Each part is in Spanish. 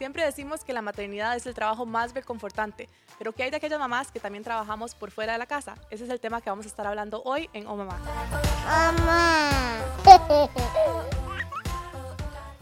Siempre decimos que la maternidad es el trabajo más reconfortante, pero ¿qué hay de aquellas mamás que también trabajamos por fuera de la casa? Ese es el tema que vamos a estar hablando hoy en Oh Mamá. Mamá.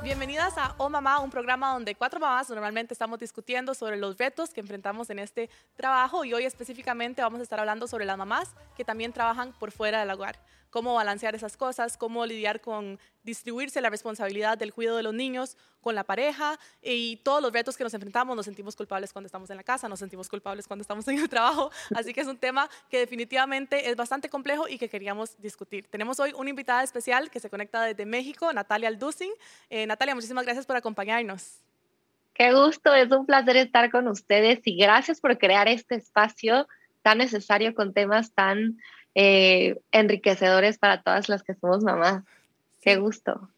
Bienvenidas a Oh Mamá, un programa donde cuatro mamás normalmente estamos discutiendo sobre los retos que enfrentamos en este trabajo y hoy específicamente vamos a estar hablando sobre las mamás que también trabajan por fuera del hogar cómo balancear esas cosas, cómo lidiar con distribuirse la responsabilidad del cuidado de los niños con la pareja y todos los retos que nos enfrentamos. Nos sentimos culpables cuando estamos en la casa, nos sentimos culpables cuando estamos en el trabajo. Así que es un tema que definitivamente es bastante complejo y que queríamos discutir. Tenemos hoy una invitada especial que se conecta desde México, Natalia Alducin. Eh, Natalia, muchísimas gracias por acompañarnos. Qué gusto, es un placer estar con ustedes y gracias por crear este espacio tan necesario con temas tan eh, enriquecedores para todas las que somos mamás. Qué gusto.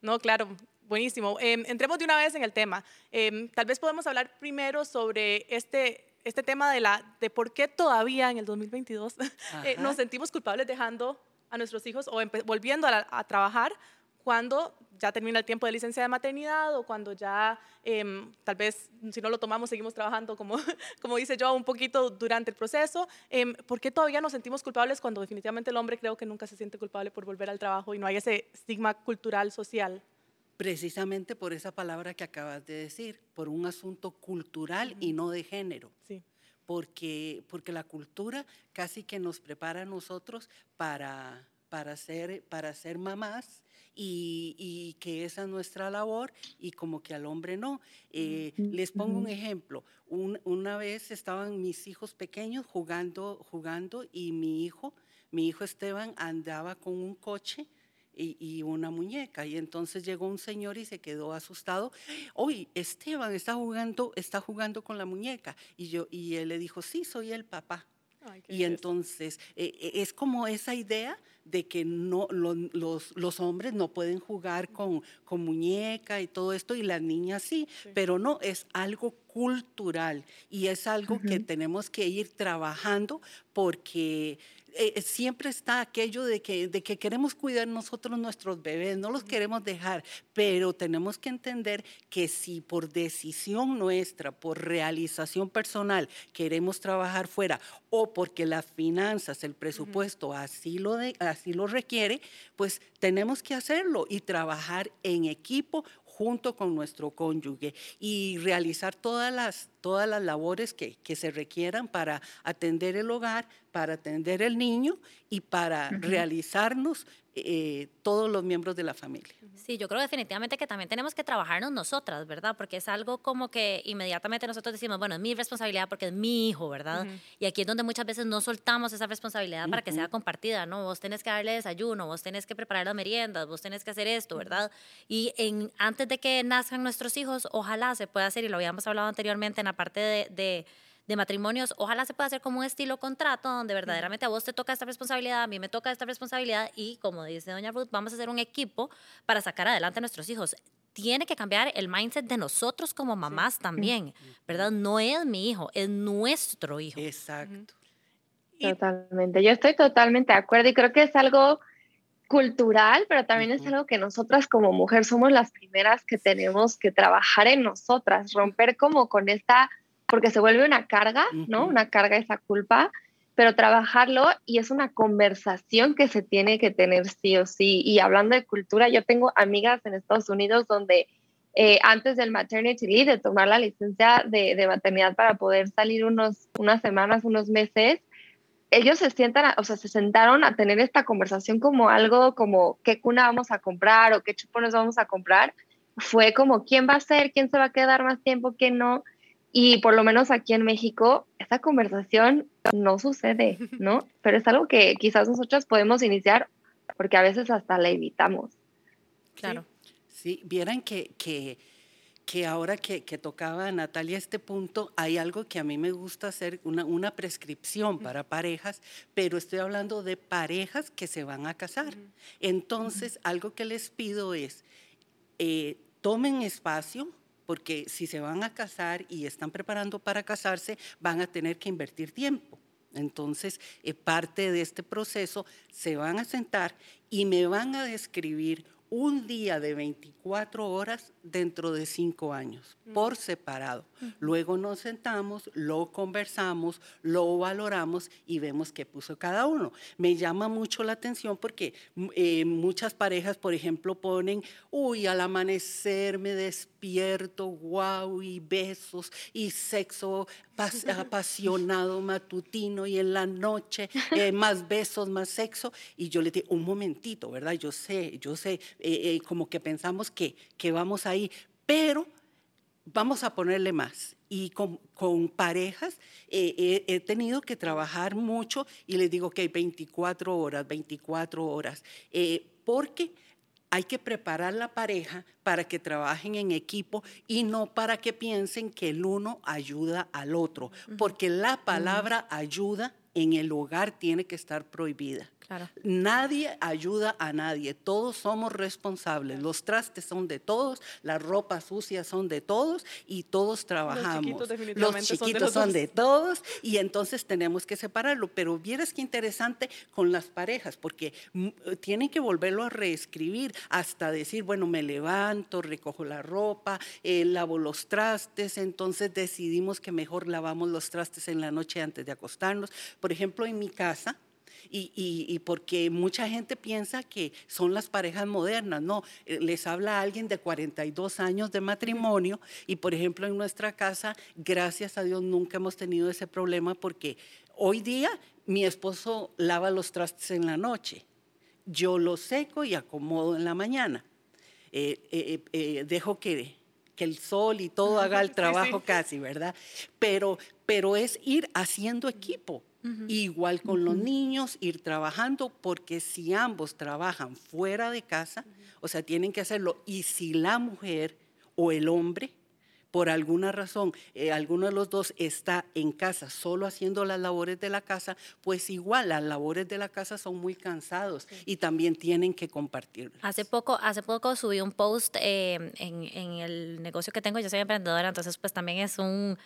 No, claro, buenísimo. Em, entremos de una vez en el tema. Em, tal vez podemos hablar primero sobre este, este tema de, la, de por qué todavía en el 2022 eh, nos sentimos culpables dejando a nuestros hijos o volviendo a trabajar cuando ya termina el tiempo de licencia de maternidad o cuando ya em, tal vez si no lo tomamos seguimos trabajando como, como dice yo un poquito durante el proceso. Eh, ¿Por qué todavía nos sentimos culpables cuando definitivamente el hombre creo que nunca se siente culpable por volver al trabajo y no hay ese estigma cultural, social? Precisamente por esa palabra que acabas de decir, por un asunto cultural y no de género. Sí. Porque, porque la cultura casi que nos prepara a nosotros para, para, ser, para ser mamás y, que esa es nuestra labor y como que al hombre no. Eh, les pongo un ejemplo. una vez estaban mis hijos pequeños jugando, jugando y mi hijo, mi hijo Esteban andaba con un coche y, una muñeca. Y entonces llegó un señor y se quedó asustado. Oye, Esteban está jugando, está jugando con la muñeca. Y, yo, y él le dijo, sí, soy el papá y entonces eh, eh, es como esa idea de que no, los, los, hombres no pueden jugar con, con, muñeca y todo esto y las niñas sí, pero no, es algo cultural y es algo que tenemos que ir trabajando porque eh, siempre está aquello de que, de que queremos cuidar nosotros nuestros bebés, no los queremos dejar, pero tenemos que entender que si por decisión nuestra, por realización personal, queremos trabajar fuera o porque las finanzas, el presupuesto así lo, así lo requiere, pues tenemos que hacerlo y trabajar en equipo junto con nuestro cónyuge y realizar todas las, todas las labores que, que se requieran para atender el hogar, para atender el niño y para realizarnos eh, todos los miembros de la familia. Sí, yo creo definitivamente que también tenemos que trabajarnos nosotras, ¿verdad? Porque es algo como que inmediatamente nosotros decimos, bueno, es mi responsabilidad porque es mi hijo, ¿verdad? Y aquí es donde muchas veces no soltamos esa responsabilidad para que sea compartida, ¿no? Vos tenés que darle desayuno, vos tenés que preparar las meriendas, vos tenés que hacer esto, ¿verdad? Y en, antes de que nazcan nuestros hijos, ojalá se pueda hacer, y lo habíamos hablado anteriormente en la parte de de matrimonios, ojalá se pueda hacer como un estilo contrato donde verdaderamente a vos te toca esta responsabilidad, a mí me toca esta responsabilidad y como dice doña Ruth, vamos a hacer un equipo para sacar adelante a nuestros hijos. Tiene que cambiar el mindset de nosotros como mamás también, ¿verdad? No es mi hijo, es nuestro hijo. Exacto. Totalmente, yo estoy totalmente de acuerdo y creo que es algo cultural, pero también es algo que nosotras como mujer somos las primeras que tenemos que trabajar en nosotras, romper como con esta porque se vuelve una carga, ¿no? Una carga esa culpa, pero trabajarlo y es una conversación que se tiene que tener sí o sí. Y hablando de cultura, yo tengo amigas en Estados Unidos donde eh, antes del maternity leave, de tomar la licencia de, de, maternidad para poder salir unos, unas semanas, unos meses, ellos se sientan, o sea, se sentaron a tener esta conversación como algo como qué cuna vamos a comprar o qué chupones vamos a comprar. Fue como quién va a ser, quién se va a quedar más tiempo, quién no. Y por lo menos aquí en México, esa conversación no sucede, ¿no? Pero es algo que quizás nosotros podemos iniciar porque a veces hasta la evitamos. Claro. Sí, vieran que, que, que ahora que, que, tocaba Natalia este punto, hay algo que a mí me gusta hacer, una, una prescripción para parejas, pero estoy hablando de parejas que se van a casar. Entonces, algo que les pido es, eh, tomen espacio, porque si se van a casar y están preparando para casarse, van a tener que invertir tiempo. Entonces, eh, parte de este proceso se van a sentar y me van a describir un día de 24 horas dentro de cinco años, por separado. Luego nos sentamos, lo conversamos, lo valoramos y vemos qué puso cada uno. Me llama mucho la atención porque eh, muchas parejas, por ejemplo, ponen, uy, al amanecer me despierto, wow, y besos y sexo apasionado matutino y en la noche eh, más besos, más sexo. Y yo le digo, un momentito, ¿verdad? Yo sé, yo sé, eh, como que pensamos que, que vamos ahí, pero vamos a ponerle más. Y con, parejas eh, he tenido que trabajar mucho y les digo que hay 24 horas, 24 horas, eh, porque hay que preparar la pareja para que trabajen en equipo y no para que piensen que el uno ayuda al otro, porque la palabra ayuda en el hogar tiene que estar prohibida. Nadie ayuda a nadie, todos somos responsables. Los trastes son de todos, las ropas sucias son de todos y todos trabajamos. Los chiquitos, son, de, todos y entonces tenemos que separarlo. Pero vieras qué interesante con las parejas, porque mm, tienen que volverlo a reescribir hasta decir, bueno, me levanto, recojo la ropa, eh, lavo los trastes, entonces decidimos que mejor lavamos los trastes en la noche antes de acostarnos. Por ejemplo, en mi casa, y, porque mucha gente piensa que son las parejas modernas, no, eh, les habla alguien de 42 años de matrimonio y por ejemplo en nuestra casa, gracias a Dios nunca hemos tenido ese problema porque hoy día mi esposo lava los trastes en la noche, yo los seco y acomodo en la mañana, eh, eh, dejo que que el sol y todo haga el trabajo casi, ¿verdad? Pero, pero es ir haciendo equipo. Igual con los niños, ir trabajando, porque si ambos trabajan fuera de casa, o sea, tienen que hacerlo. Y si la mujer o el hombre, por alguna razón, eh, alguno de los dos está en casa solo haciendo las labores de la casa, pues igual las labores de la casa son muy cansados y también tienen que compartir. Hace poco, hace poco subí un post eh, en, en el negocio que tengo, yo soy emprendedora, entonces pues también es un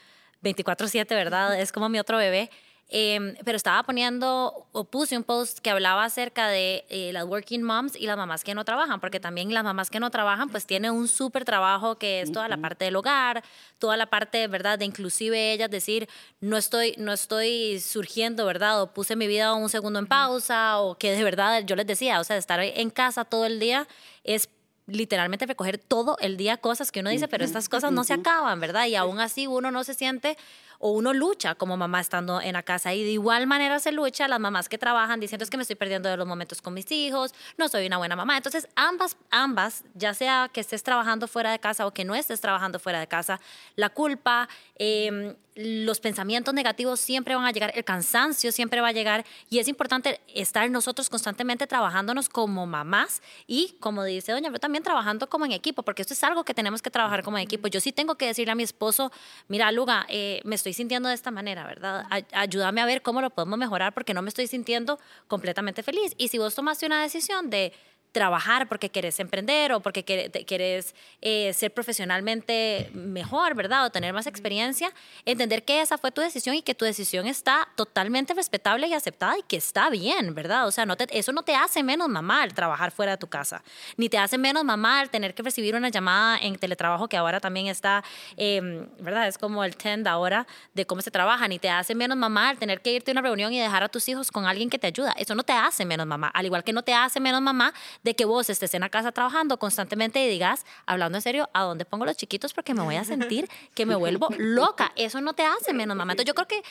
24/7, ¿verdad? Es como mi otro bebé. Em, pero estaba poniendo o puse un post que hablaba acerca de eh, las working moms y las mamás que no trabajan, porque también las mamás que no trabajan pues tienen un súper trabajo que es toda la parte del hogar, toda la parte, ¿verdad? De inclusive ellas decir, no estoy, no estoy surgiendo, ¿verdad? O puse mi vida un segundo en pausa, o que de verdad yo les decía, o sea, estar en casa todo el día es literalmente recoger todo el día cosas que uno dice, pero estas cosas no se acaban, ¿verdad? Y aún así uno no se siente o uno lucha como mamá estando en la casa y de igual manera se lucha las mamás que trabajan diciendo es que me estoy perdiendo de los momentos con mis hijos, no soy una buena mamá. Entonces, ambas, ambas, ya sea que estés trabajando fuera de casa o que no estés trabajando fuera de casa, la culpa, eh, los pensamientos negativos siempre van a llegar, el cansancio siempre va a llegar y es importante estar nosotros constantemente trabajándonos como mamás y como dice doña, pero también trabajando como en equipo, porque esto es algo que tenemos que trabajar como en equipo. Yo sí tengo que decirle a mi esposo, mira, Luga, eh, me estoy sintiendo de esta manera, ¿verdad? ayúdame a ver cómo lo podemos mejorar porque no me estoy sintiendo completamente feliz. Y si vos tomaste una decisión de trabajar porque quieres emprender o porque quieres eh, ser profesionalmente mejor, ¿verdad? O tener más experiencia, entender que esa fue tu decisión y que tu decisión está totalmente respetable y aceptada y que está bien, ¿verdad? O sea, no eso no te hace menos mamá el trabajar fuera de tu casa, ni te hace menos mamá el tener que recibir una llamada en teletrabajo que ahora también está, em, ¿verdad? Es como el trend ahora de cómo se trabaja, ni te hace menos mamá el tener que irte a una reunión y dejar a tus hijos con alguien que te ayuda. Eso no te hace menos mamá, al igual que no te hace menos mamá de que vos estés en la casa trabajando constantemente y digas, hablando en serio, ¿a dónde pongo los chiquitos? Porque me voy a sentir que me vuelvo loca. Eso no te hace menos mamá. Entonces yo creo que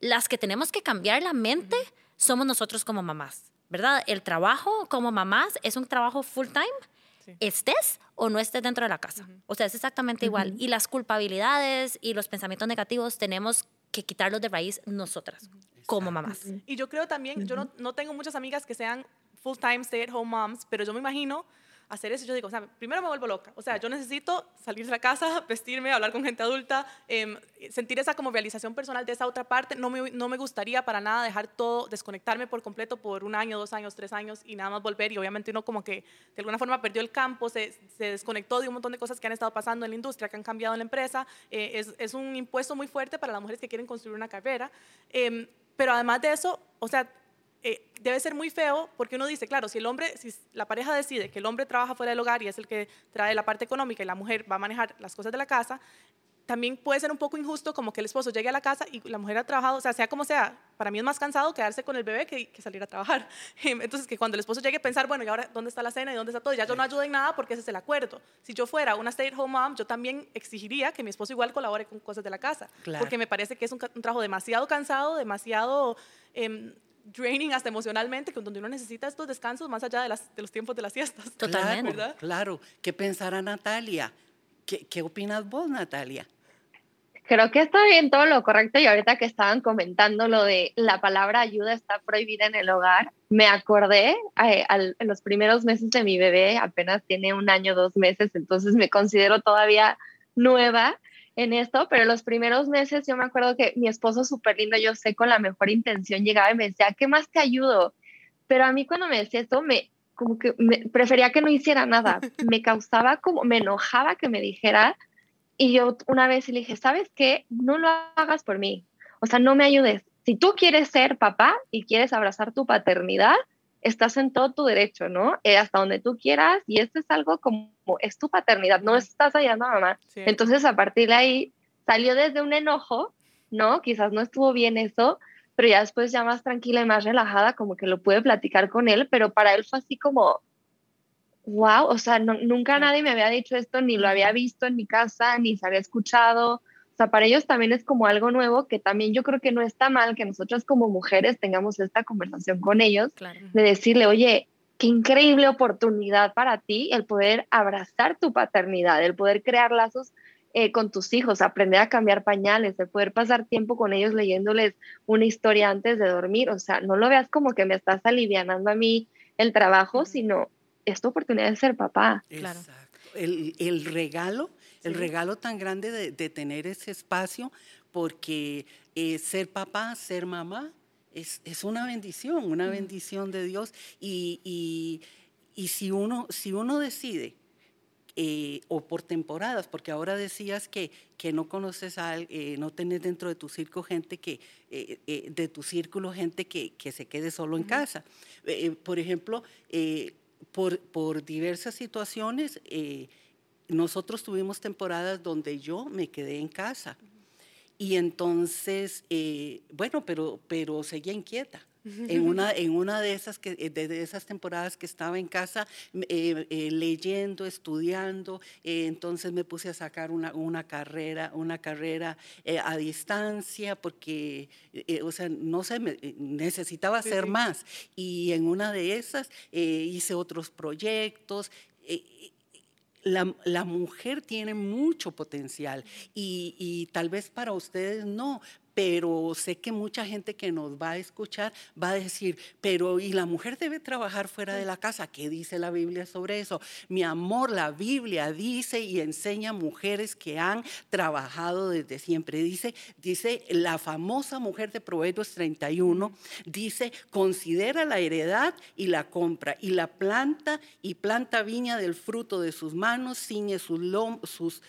las que tenemos que cambiar la mente somos nosotros como mamás, ¿verdad? El trabajo como mamás es un trabajo full time. estés o no estés dentro de la casa. O sea, es exactamente igual. Y las culpabilidades y los pensamientos negativos tenemos que quitarlos de raíz nosotras, como mamás. Y yo creo también, yo no, no, tengo muchas amigas que sean full-time stay-at-home moms, pero yo me imagino hacer eso. Yo digo, o sea, primero me vuelvo loca. O sea, yo necesito salir de la casa, vestirme, hablar con gente adulta, em, sentir esa como realización personal de esa otra parte. No me, no me gustaría para nada dejar todo, desconectarme por completo por un año, dos años, tres años y nada más volver. Y obviamente uno como que de alguna forma perdió el campo, se, se desconectó de un montón de cosas que han estado pasando en la industria, que han cambiado en la empresa. Eh, es, es, un impuesto muy fuerte para las mujeres que quieren construir una carrera. Eh, pero además de eso, o sea, eh, debe ser muy feo porque uno dice, claro, si el hombre, si la pareja decide que el hombre trabaja fuera del hogar y es el que trae la parte económica y la mujer va a manejar las cosas de la casa, también puede ser un poco injusto como que el esposo llegue a la casa y la mujer ha trabajado, o sea, sea como sea, para mí es más cansado quedarse con el bebé que, salir a trabajar. Entonces, que cuando el esposo llegue a pensar, bueno, ¿y ahora dónde está la cena y dónde está todo? ya yo no ayudo en nada porque ese es el acuerdo. Si yo fuera una stay-at-home mom, yo también exigiría que mi esposo igual colabore con cosas de la casa. Porque me parece que es un, trabajo demasiado cansado, demasiado... Em, draining hasta emocionalmente, donde uno necesita estos descansos más allá de, las, de los tiempos de las siestas. Totalmente. Claro, claro. ¿Qué pensará Natalia? ¿Qué, ¿Qué opinas vos, Natalia? Creo que está bien todo lo correcto y ahorita que estaban comentando lo de la palabra ayuda está prohibida en el hogar, me acordé eh, en los primeros meses de mi bebé, apenas tiene un año, dos meses, entonces me considero todavía nueva en esto, pero los primeros meses yo me acuerdo que mi esposo súper lindo, yo sé, con la mejor intención llegaba y me decía, ¿qué más te ayudo? Pero a mí cuando me decía esto, me, como que me, prefería que no hiciera nada, me causaba como, me enojaba que me dijera, y yo una vez le dije, ¿sabes qué? No lo hagas por mí. O sea, no me ayudes. Si tú quieres ser papá y quieres abrazar tu paternidad, estás en todo tu derecho, ¿no? Eh, hasta donde tú quieras. Y esto es algo como, es tu paternidad, no estás ayudando a mamá. Entonces, a partir de ahí, salió desde un enojo, ¿no? Quizás no estuvo bien eso, pero ya después ya más tranquila y más relajada, como que lo pude platicar con él, pero para él fue así como, wow, o sea, nunca nadie me había dicho esto, ni lo había visto en mi casa, ni se había escuchado. O sea, para ellos también es como algo nuevo que también yo creo que no está mal que nosotras como mujeres tengamos esta conversación con ellos, de decirle, oye, qué increíble oportunidad para ti el poder abrazar tu paternidad, el poder crear lazos eh, con tus hijos, aprender a cambiar pañales, el poder pasar tiempo con ellos leyéndoles una historia antes de dormir. O sea, no lo veas como que me estás alivianando a mí el trabajo, sino esta oportunidad de ser papá. Exacto. El, regalo, el regalo tan grande de, tener ese espacio, porque eh, ser papá, ser mamá, es, una bendición, una bendición de Dios. Y, si, uno, si uno decide, eh, o por temporadas, porque ahora decías que, que no conoces a, eh, no tenés dentro de tu círculo gente que, de tu círculo gente que, que se quede solo en casa. por ejemplo, por, por diversas situaciones, eh, nosotros tuvimos temporadas donde yo me quedé en casa. Y entonces, eh, bueno, pero, pero seguía inquieta. En una, en una de, esas que, de, esas temporadas que estaba en casa eh, eh, leyendo, estudiando, entonces me puse a sacar una, una carrera, una carrera a distancia porque, o sea, no sé, necesitaba hacer más. Y en una de esas hice otros proyectos. La, la, mujer tiene mucho potencial y, y, tal vez para ustedes no, pero sé que mucha gente que nos va a escuchar va a decir, pero ¿y la mujer debe trabajar fuera de la casa? ¿Qué dice la Biblia sobre eso? Mi amor, la Biblia dice y enseña a mujeres que han trabajado desde siempre. Dice, dice la famosa mujer de Proverbios 31, dice, considera la heredad y la compra, y la planta y planta viña del fruto de sus manos, ciñe sus, lomos, sus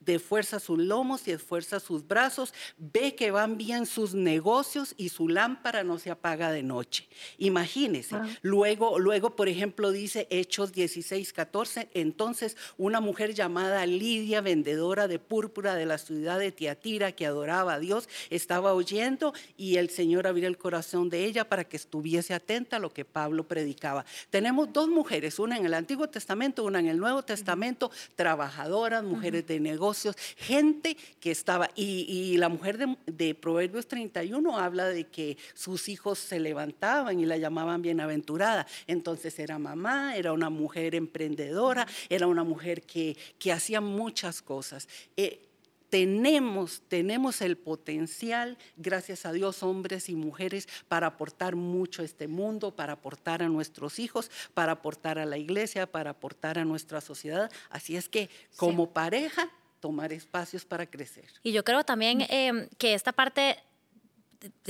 de fuerza sus lomos y esfuerza sus brazos, ve que van bien sus negocios y su lámpara no se apaga de noche. Imagínese. Ah. Luego, luego, por ejemplo, dice Hechos 16, 14, entonces una mujer llamada Lidia, vendedora de púrpura de la ciudad de Tiatira, que adoraba a Dios, estaba oyendo y el Señor abrió el corazón de ella para que estuviese atenta a lo que Pablo predicaba. Tenemos dos mujeres, una en el Antiguo Testamento, una en el Nuevo Testamento, trabajadoras, mujeres de negocios, gente que estaba, y, la mujer de, de Proverbios 31 habla de que sus hijos se levantaban y la llamaban bienaventurada. Entonces era mamá, era una mujer emprendedora, era una mujer que, que hacía muchas cosas. Eh, tenemos, tenemos el potencial, gracias a Dios, hombres y mujeres, para aportar mucho a este mundo, para aportar a nuestros hijos, para aportar a la iglesia, para aportar a nuestra sociedad. Así es que como pareja tomar espacios para crecer. Y yo creo también em, que esta parte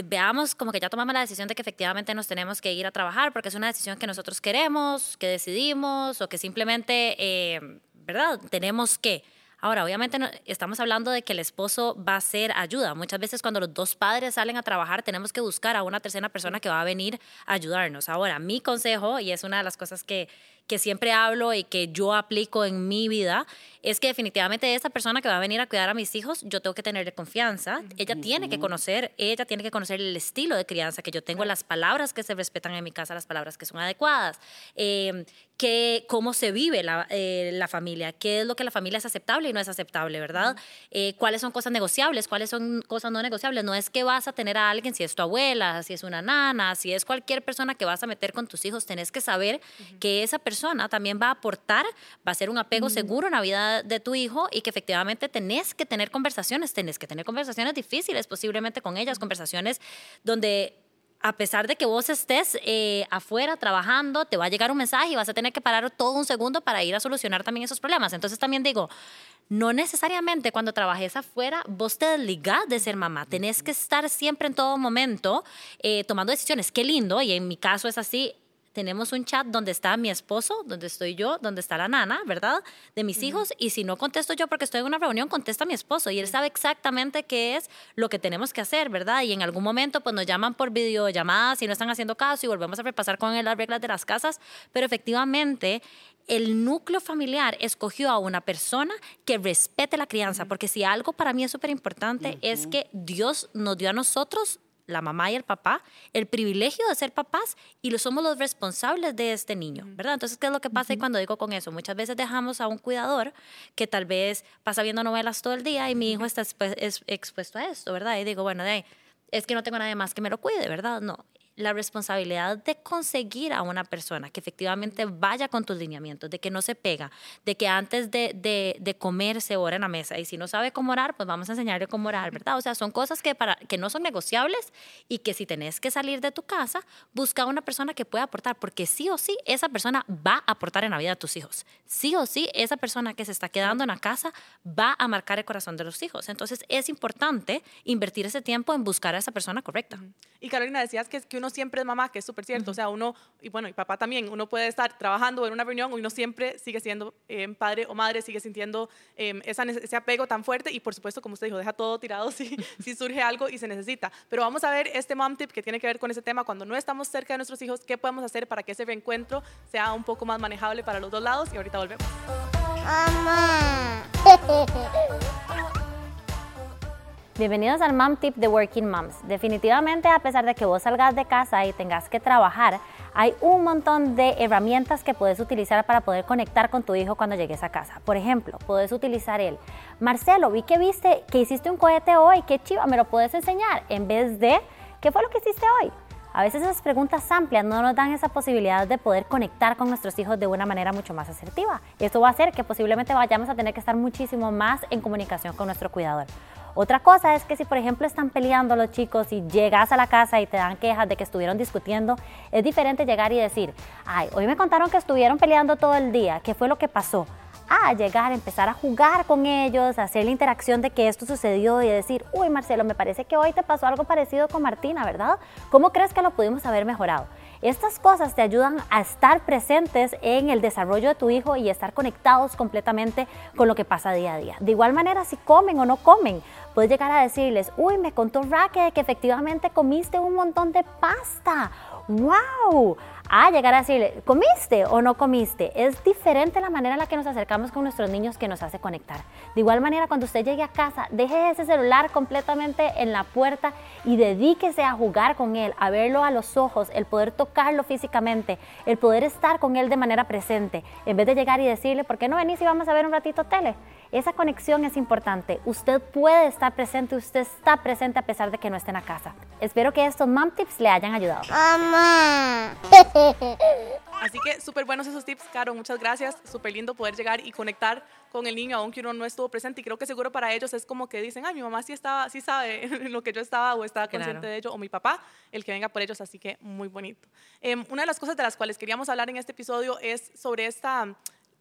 veamos como que ya tomamos la decisión de que efectivamente nos tenemos que ir a trabajar porque es una decisión que nosotros queremos, que decidimos o que simplemente, em, ¿verdad? Tenemos que. Ahora, obviamente estamos hablando de que el esposo va a ser ayuda. Muchas veces cuando los dos padres salen a trabajar tenemos que buscar a una tercera persona que va a venir a ayudarnos. Ahora, mi consejo, y es una de las cosas que, que siempre hablo y que yo aplico en mi vida, es que definitivamente esa persona que va a venir a cuidar a mis hijos, yo tengo que tenerle confianza. Ella tiene que conocer, ella tiene que conocer el estilo de crianza que yo tengo, las palabras que se respetan en mi casa, las palabras que son adecuadas, eh, que, cómo se vive la, eh, la, familia, qué es lo que la familia es aceptable y no es aceptable, ¿verdad? Eh, cuáles son cosas negociables, cuáles son cosas no negociables. No es que vas a tener a alguien, si es tu abuela, si es una nana, si es cualquier persona que vas a meter con tus hijos, tenés que saber que esa persona también va a aportar, va a ser un apego seguro en la vida de tu hijo y que efectivamente tenés que tener conversaciones, tenés que tener conversaciones difíciles posiblemente con ellas, conversaciones donde a pesar de que vos estés eh, afuera trabajando, te va a llegar un mensaje y vas a tener que parar todo un segundo para ir a solucionar también esos problemas. Entonces también digo, no necesariamente cuando trabajes afuera vos te desligás de ser mamá. Tenés que estar siempre en todo momento eh, tomando decisiones. Qué lindo, y en mi caso es así, tenemos un chat donde está mi esposo, donde estoy yo, donde está la nana, ¿verdad? De mis hijos. Y si no contesto yo porque estoy en una reunión, contesta mi esposo. Y él sabe exactamente qué es lo que tenemos que hacer, ¿verdad? Y en algún momento, pues nos llaman por videollamadas y no están haciendo caso y volvemos a repasar con él las reglas de las casas. Pero efectivamente, el núcleo familiar escogió a una persona que respete la crianza, porque si algo para mí es súper importante es que Dios nos dio a nosotros la mamá y el papá, el privilegio de ser papás y lo somos los responsables de este niño, ¿verdad? Entonces, ¿qué es lo que pasa cuando digo con eso? Muchas veces dejamos a un cuidador que tal vez pasa viendo novelas todo el día y mi hijo está expuesto a esto, ¿verdad? Y digo, bueno, es que no tengo nadie más que me lo cuide, ¿verdad? No, la responsabilidad de conseguir a una persona que efectivamente vaya con tus lineamientos, de que no se pega, de que antes de, de, de comer se ora en la mesa y si no sabe cómo orar, pues vamos a enseñarle cómo orar, ¿verdad? O sea, son cosas que, para, que no son negociables y que si tenés que salir de tu casa, busca a una persona que pueda aportar, porque sí o sí esa persona va a aportar en la vida de tus hijos. Sí o sí esa persona que se está quedando en la casa va a marcar el corazón de los hijos. Entonces es importante invertir ese tiempo en buscar a esa persona correcta. Y Carolina, decías que, que uno siempre es mamá, que es súper cierto. O sea, uno, y bueno, y papá también, uno puede estar trabajando en una reunión y uno siempre sigue siendo eh, padre o madre, sigue sintiendo eh, ese apego tan fuerte y por supuesto, como usted dijo, deja todo tirado si, si surge algo y se necesita. Pero vamos a ver este mom tip que tiene que ver con ese tema. Cuando no estamos cerca de nuestros hijos, ¿qué podemos hacer para que ese reencuentro sea un poco más manejable para los dos lados? Y ahorita volvemos. Mamá. Bienvenidos al Mom Tip de Working Moms. Definitivamente, a pesar de que vos salgas de casa y tengas que trabajar, hay un montón de herramientas que puedes utilizar para poder conectar con tu hijo cuando llegues a casa. Por ejemplo, puedes utilizar el Marcelo, vi que viste que hiciste un cohete hoy, qué chiva, me lo puedes enseñar, en vez de ¿qué fue lo que hiciste hoy? A veces esas preguntas amplias no nos dan esa posibilidad de poder conectar con nuestros hijos de una manera mucho más asertiva. Esto va a hacer que posiblemente vayamos a tener que estar muchísimo más en comunicación con nuestro cuidador. Otra cosa es que si por ejemplo están peleando los chicos y llegas a la casa y te dan quejas de que estuvieron discutiendo, es diferente llegar y decir, ay, hoy me contaron que estuvieron peleando todo el día, ¿qué fue lo que pasó? a llegar, empezar a jugar con ellos, hacer la interacción de que esto sucedió y decir, uy Marcelo, me parece que hoy te pasó algo parecido con Martina, ¿verdad? ¿Cómo crees que lo pudimos haber mejorado? Estas cosas te ayudan a estar presentes en el desarrollo de tu hijo y estar conectados completamente con lo que pasa día a día. De igual manera, si comen o no comen, puedes llegar a decirles, uy, me contó Raquel que efectivamente comiste un montón de pasta. ¡Wow! A llegar a decirle, ¿comiste o no comiste? Es diferente la manera en la que nos acercamos con nuestros niños que nos hace conectar. De igual manera, cuando usted llegue a casa, deje ese celular completamente en la puerta y dedíquese a jugar con él, a verlo a los ojos, el poder tocarlo físicamente, el poder estar con él de manera presente, en vez de llegar y decirle, ¿por qué no venís y vamos a ver un ratito tele? Esa conexión es importante. Usted puede estar presente, usted está presente a pesar de que no esté en la casa. Espero que estos mom tips le hayan ayudado. Mamá. Así que súper buenos esos tips, Caro. Muchas gracias. Súper lindo poder llegar y conectar con el niño, aunque uno no estuvo presente. Y creo que seguro para ellos es como que dicen, ay, mi mamá sí, estaba, sí sabe lo que yo estaba o estaba consciente de ello, o mi papá, el que venga por ellos. Así que muy bonito. Em, una de las cosas de las cuales queríamos hablar en este episodio es sobre esta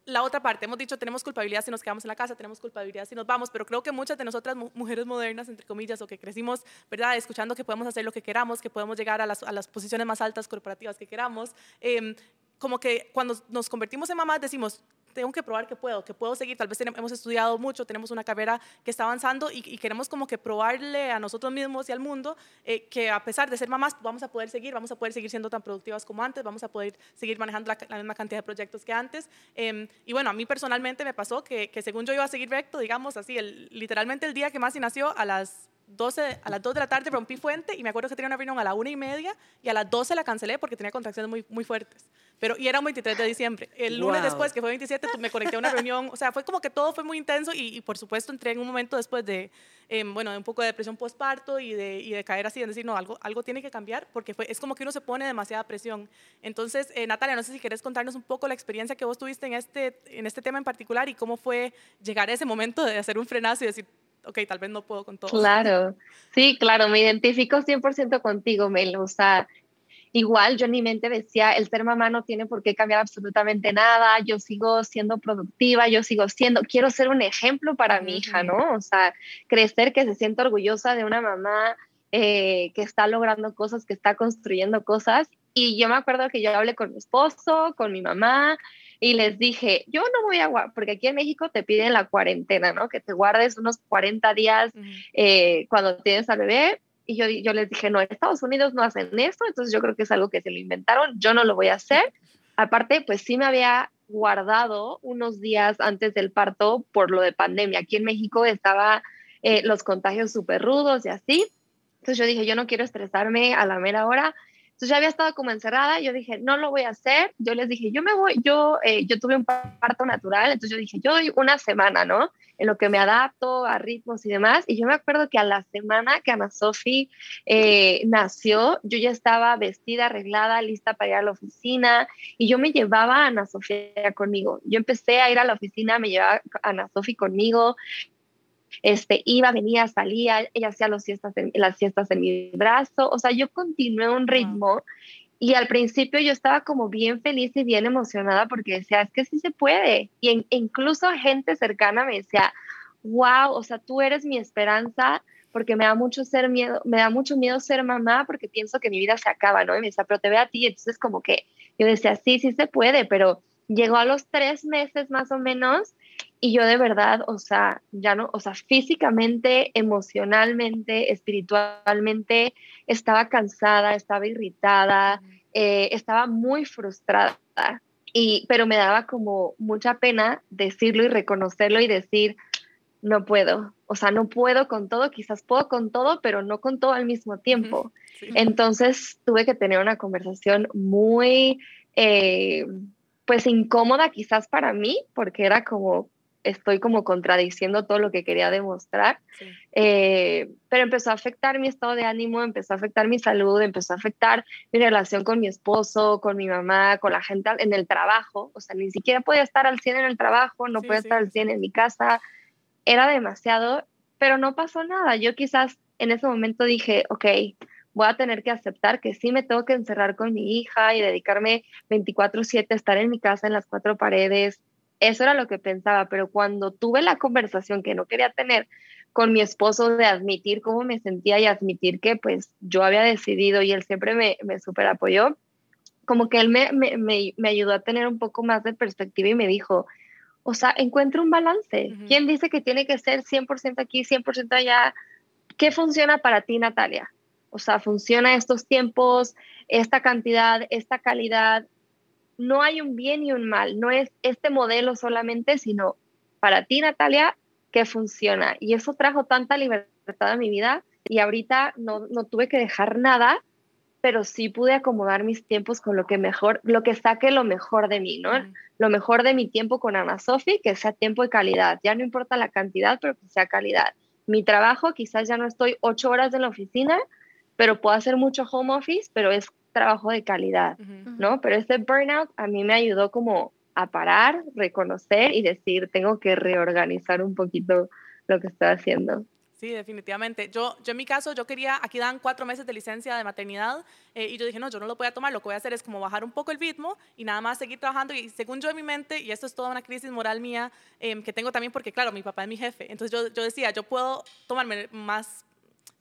la otra parte, hemos dicho, tenemos culpabilidad si nos quedamos en la casa, tenemos culpabilidad si nos vamos, pero creo que muchas de nosotras, mujeres modernas, entre comillas, o que crecimos, ¿verdad?, escuchando que podemos hacer lo que queramos, que podemos llegar a las, a las posiciones más altas corporativas que queramos, eh, como que cuando nos convertimos en mamás decimos, tengo que probar que puedo, que puedo seguir. Tal vez hemos estudiado mucho, tenemos una carrera que está avanzando y, queremos como que probarle a nosotros mismos y al mundo eh, que a pesar de ser mamás vamos a poder seguir, vamos a poder seguir siendo tan productivas como antes, vamos a poder seguir manejando la, misma cantidad de proyectos que antes. Em, y bueno, a mí personalmente me pasó que, que, según yo iba a seguir recto, digamos así, el, literalmente el día que Masi nació a las 12, a las 2 de la tarde rompí fuente y me acuerdo que tenía una reunión a la 1 y media y a las 12 la cancelé porque tenía contracciones muy, muy fuertes. Pero, y era un 23 de diciembre. El lunes después, que fue 27, me conecté a una reunión. O sea, fue como que todo fue muy intenso y, por supuesto entré en un momento después de, em, bueno, de un poco de depresión postparto y de, y de caer así, en decir, no, algo, algo tiene que cambiar porque fue, es como que uno se pone demasiada presión. Entonces, eh, Natalia, no sé si quieres contarnos un poco la experiencia que vos tuviste en este, en este tema en particular y cómo fue llegar a ese momento de hacer un frenazo y decir, ok, tal vez no puedo con todo. Claro, sí, claro, me identifico 100% contigo, Mel. O sea, igual yo en mi mente decía, el ser mamá no tiene por qué cambiar absolutamente nada, yo sigo siendo productiva, yo sigo siendo, quiero ser un ejemplo para mi hija, ¿no? O sea, crecer que se sienta orgullosa de una mamá eh, que está logrando cosas, que está construyendo cosas. Y yo me acuerdo que yo hablé con mi esposo, con mi mamá, y les dije, yo no voy a, porque aquí en México te piden la cuarentena, ¿no? Que te guardes unos 40 días eh, cuando tienes al bebé y yo, yo les dije, no, Estados Unidos no hacen esto, entonces yo creo que es algo que se lo inventaron, yo no lo voy a hacer. Aparte, pues sí me había guardado unos días antes del parto por lo de pandemia. Aquí en México estaba eh, los contagios súper rudos y así. Entonces yo dije, yo no quiero estresarme a la mera hora. Entonces ya había estado como encerrada, yo dije, no lo voy a hacer. Yo les dije, yo me voy, yo, eh, yo tuve un parto natural, entonces yo dije, yo doy una semana, ¿no? En lo que me adapto a ritmos y demás. Y yo me acuerdo que a la semana que Ana Sofi eh, nació, yo ya estaba vestida, arreglada, lista para ir a la oficina y yo me llevaba a Ana Sofía conmigo. Yo empecé a ir a la oficina, me llevaba a Ana Sofi conmigo, este, iba, venía, salía, ella hacía los siestas las siestas en mi brazo, o sea, yo continué un ritmo y al principio yo estaba como bien feliz y bien emocionada porque decía, es que sí se puede. Y incluso gente cercana me decía, wow, o sea, tú eres mi esperanza porque me da mucho ser miedo, me da mucho miedo ser mamá porque pienso que mi vida se acaba, ¿no? Y me decía, pero te veo a ti, entonces como que yo decía, sí, sí se puede, pero llegó a los tres meses más o menos y yo de verdad, o sea, ya no, o sea, físicamente, emocionalmente, espiritualmente, estaba cansada, estaba irritada, eh, estaba muy frustrada. Y, pero me daba como mucha pena decirlo y reconocerlo y decir, no puedo, o sea, no puedo con todo, quizás puedo con todo, pero no con todo al mismo tiempo. Entonces tuve que tener una conversación muy, eh, pues incómoda quizás para mí, porque era como, estoy como contradiciendo todo lo que quería demostrar, eh, pero empezó a afectar mi estado de ánimo, empezó a afectar mi salud, empezó a afectar mi relación con mi esposo, con mi mamá, con la gente en el trabajo, o sea, ni siquiera podía estar al 100 en el trabajo, no podía estar al 100 en mi casa, era demasiado, pero no pasó nada, yo quizás en ese momento dije, ok, voy a tener que aceptar que sí me tengo que encerrar con mi hija y dedicarme 24/7 a estar en mi casa en las cuatro paredes, eso era lo que pensaba, pero cuando tuve la conversación que no quería tener con mi esposo de admitir cómo me sentía y admitir que pues yo había decidido y él siempre me, me super apoyó, como que él me, me, me, ayudó a tener un poco más de perspectiva y me dijo, o sea, encuentra un balance. ¿Quién dice que tiene que ser 100% aquí, 100% allá? ¿Qué funciona para ti, Natalia? O sea, funciona estos tiempos, esta cantidad, esta calidad, no hay un bien y un mal, no es este modelo solamente, sino para ti, Natalia, que funciona. Y eso trajo tanta libertad a mi vida y ahorita no, tuve que dejar nada, pero sí pude acomodar mis tiempos con lo que mejor, lo que saque lo mejor de mí, ¿no? Lo mejor de mi tiempo con Ana Sofi, que sea tiempo de calidad. Ya no importa la cantidad, pero que sea calidad. Mi trabajo, quizás ya no estoy ocho horas en la oficina, pero puedo hacer mucho home office, pero es trabajo de calidad, ¿no? Pero ese burnout a mí me ayudó como a parar, reconocer y decir, tengo que reorganizar un poquito lo que estoy haciendo. Sí, definitivamente. Yo, yo en mi caso, yo quería, aquí dan cuatro meses de licencia de maternidad eh, y yo dije, no, yo no lo voy a tomar, lo que voy a hacer es como bajar un poco el ritmo y nada más seguir trabajando y según yo en mi mente, y esto es toda una crisis moral mía em, que tengo también porque, claro, mi papá es mi jefe, entonces yo, yo decía, yo puedo tomarme más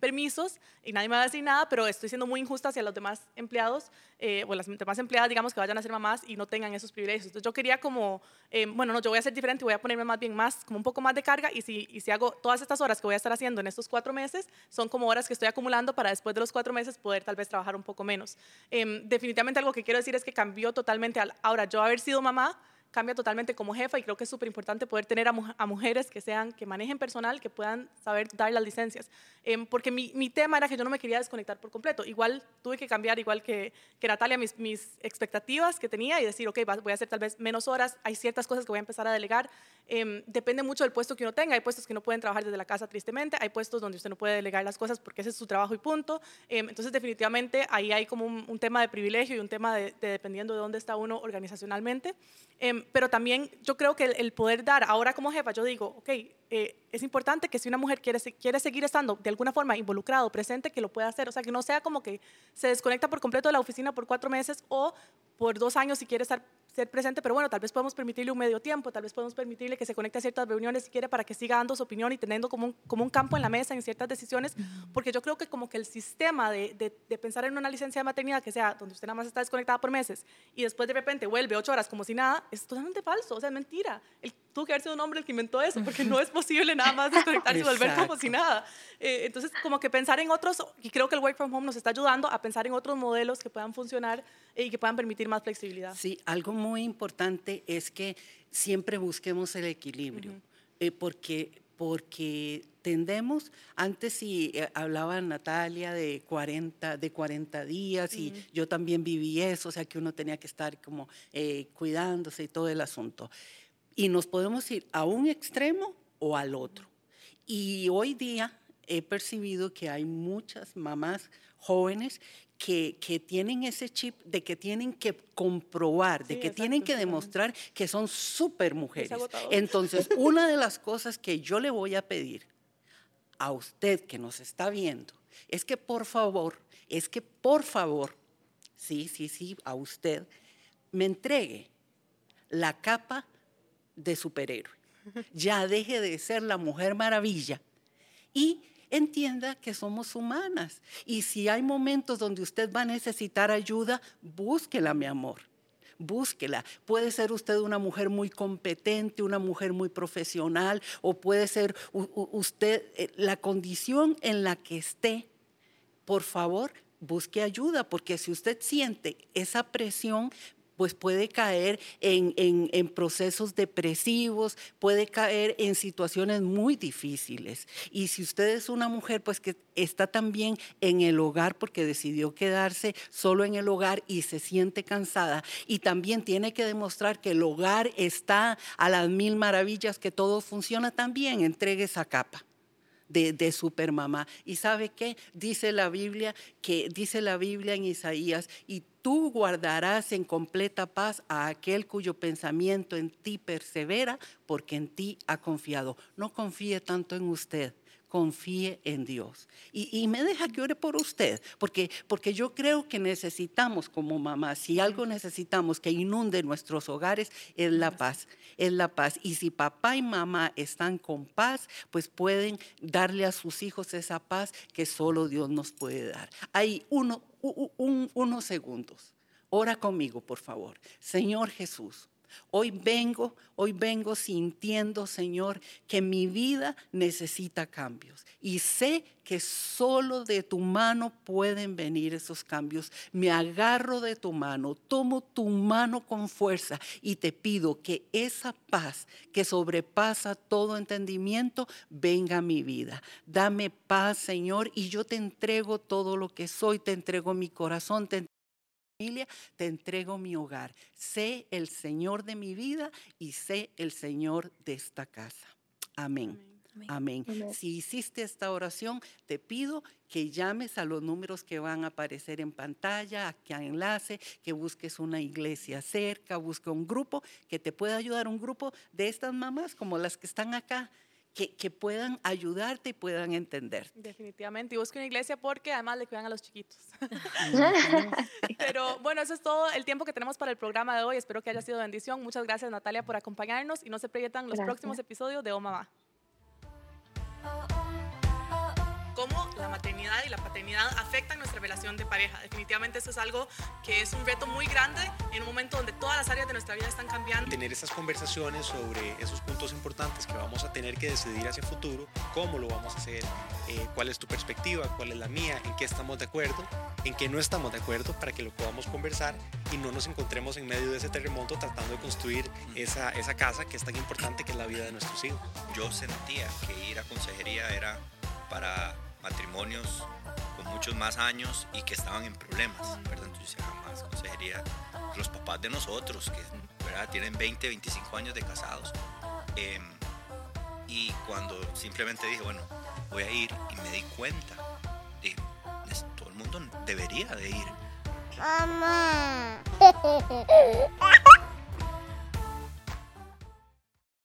permisos y nadie me va a decir nada, pero estoy siendo muy injusta hacia los demás empleados eh, o las demás empleadas, digamos, que vayan a ser mamás y no tengan esos privilegios. Entonces yo quería como, eh, bueno, no, yo voy a ser diferente, voy a ponerme más bien más, como un poco más de carga y si, hago todas estas horas que voy a estar haciendo en estos cuatro meses, son como horas que estoy acumulando para después de los cuatro meses poder tal vez trabajar un poco menos. Em, definitivamente algo que quiero decir es que cambió totalmente, al, ahora yo haber sido mamá, cambia totalmente como jefa y creo que es súper importante poder tener a, mujeres que sean, que manejen personal, que puedan saber dar las licencias. Em, porque mi, mi, tema era que yo no me quería desconectar por completo. Igual tuve que cambiar, igual que, que Natalia, mis, mis, expectativas que tenía y decir, ok, voy a hacer tal vez menos horas, hay ciertas cosas que voy a empezar a delegar. Em, depende mucho del puesto que uno tenga. Hay puestos que no pueden trabajar desde la casa, tristemente. Hay puestos donde usted no puede delegar las cosas porque ese es su trabajo y punto. Em, entonces, definitivamente, ahí hay como un, tema de privilegio y un tema de, de, dependiendo de dónde está uno organizacionalmente. Pero también yo creo que el, poder dar, ahora como jefa, yo digo, ok, eh, es importante que si una mujer quiere, quiere seguir estando de alguna forma involucrado, presente, que lo pueda hacer. O sea, que no sea como que se desconecta por completo de la oficina por cuatro meses o por dos años si quiere estar ser presente, pero bueno, tal vez podemos permitirle un medio tiempo, tal vez podemos permitirle que se conecte a ciertas reuniones si quiere para que siga dando su opinión y teniendo como un, como un campo en la mesa en ciertas decisiones, porque yo creo que como que el sistema de, de, pensar en una licencia de maternidad que sea donde usted nada más está desconectada por meses y después de repente vuelve ocho horas como si nada, es totalmente falso, o sea, es mentira. El, tuvo que haber sido un hombre el que inventó eso, porque no es posible nada más desconectarse y volver como si nada. Eh, entonces, como que pensar en otros, y creo que el work from home nos está ayudando a pensar en otros modelos que puedan funcionar y que puedan permitir más flexibilidad. Sí, algo muy importante es que siempre busquemos el equilibrio, eh, porque porque tendemos, antes si eh, hablaba Natalia de 40, de 40 días y yo también viví eso, o sea que uno tenía que estar como cuidándose y todo el asunto. Y nos podemos ir a un extremo o al otro. Y hoy día he percibido que hay muchas mamás jóvenes que, que, tienen ese chip de que tienen que comprobar, de que tienen que demostrar que son súper mujeres. Entonces, una de las cosas que yo le voy a pedir a usted que nos está viendo es que por favor, es que por favor, sí, sí, sí, a usted, me entregue la capa de superhéroe. Ya deje de ser la mujer maravilla y entienda que somos humanas. Y si hay momentos donde usted va a necesitar ayuda, búsquela, mi amor. Búsquela. Puede ser usted una mujer muy competente, una mujer muy profesional, o puede ser usted eh, la condición en la que esté. Por favor, busque ayuda, porque si usted siente esa presión, pues puede caer en, procesos depresivos, puede caer en situaciones muy difíciles. Y si usted es una mujer, pues que está también en el hogar porque decidió quedarse solo en el hogar y se siente cansada y también tiene que demostrar que el hogar está a las mil maravillas, que todo funciona también, entregue esa capa. De, supermamá. ¿Y sabe qué? Dice la Biblia que dice la Biblia en Isaías y tú guardarás en completa paz a aquel cuyo pensamiento en ti persevera, porque en ti ha confiado. No confíe tanto en usted, confíe en Dios. Y, me deja que ore por usted, porque, porque yo creo que necesitamos como mamá, si algo necesitamos que inunde nuestros hogares, es la paz, es la paz. Y si papá y mamá están con paz, pues pueden darle a sus hijos esa paz que solo Dios nos puede dar. Hay uno, unos segundos. Ora conmigo, por favor. Señor Jesús, hoy vengo, hoy vengo sintiendo, Señor, que mi vida necesita cambios. Y sé que solo de tu mano pueden venir esos cambios. Me agarro de tu mano, tomo tu mano con fuerza y te pido que esa paz que sobrepasa todo entendimiento venga a mi vida. Dame paz, Señor, y yo te entrego todo lo que soy, te entrego mi corazón, te familia, te entrego mi hogar. Sé el Señor de mi vida y sé el Señor de esta casa. Amén. Amén. Si hiciste esta oración, te pido que llames a los números que van a aparecer en pantalla, a que enlace, que busques una iglesia cerca, busque un grupo que te pueda ayudar, un grupo de estas mamás como las que están acá que, puedan ayudarte y puedan entender. Definitivamente, y busque una iglesia porque además le cuidan a los chiquitos. Pero bueno, eso es todo el tiempo que tenemos para el programa de hoy. Espero que haya sido bendición. Muchas gracias Natalia por acompañarnos y no se proyectan los próximos episodios de Oh Mamá. La maternidad y la paternidad afectan nuestra relación de pareja. Definitivamente eso es algo que es un reto muy grande en un momento donde todas las áreas de nuestra vida están cambiando. Tener esas conversaciones sobre esos puntos importantes que vamos a tener que decidir hacia futuro, cómo lo vamos a hacer, eh, cuál es tu perspectiva, cuál es la mía, en qué estamos de acuerdo, en qué no estamos de acuerdo, para que lo podamos conversar y no nos encontremos en medio de ese terremoto tratando de construir esa, esa casa que es tan importante que es la vida de nuestros hijos. Yo sentía que ir a consejería era para matrimonios con muchos más años y que estaban en problemas, ¿verdad? Entonces jamás consejería los papás de nosotros que ¿verdad? tienen 20, 25 años de casados. Em, y cuando simplemente dije, bueno, voy a ir y me di cuenta, dije, todo el mundo debería de ir. Mamá.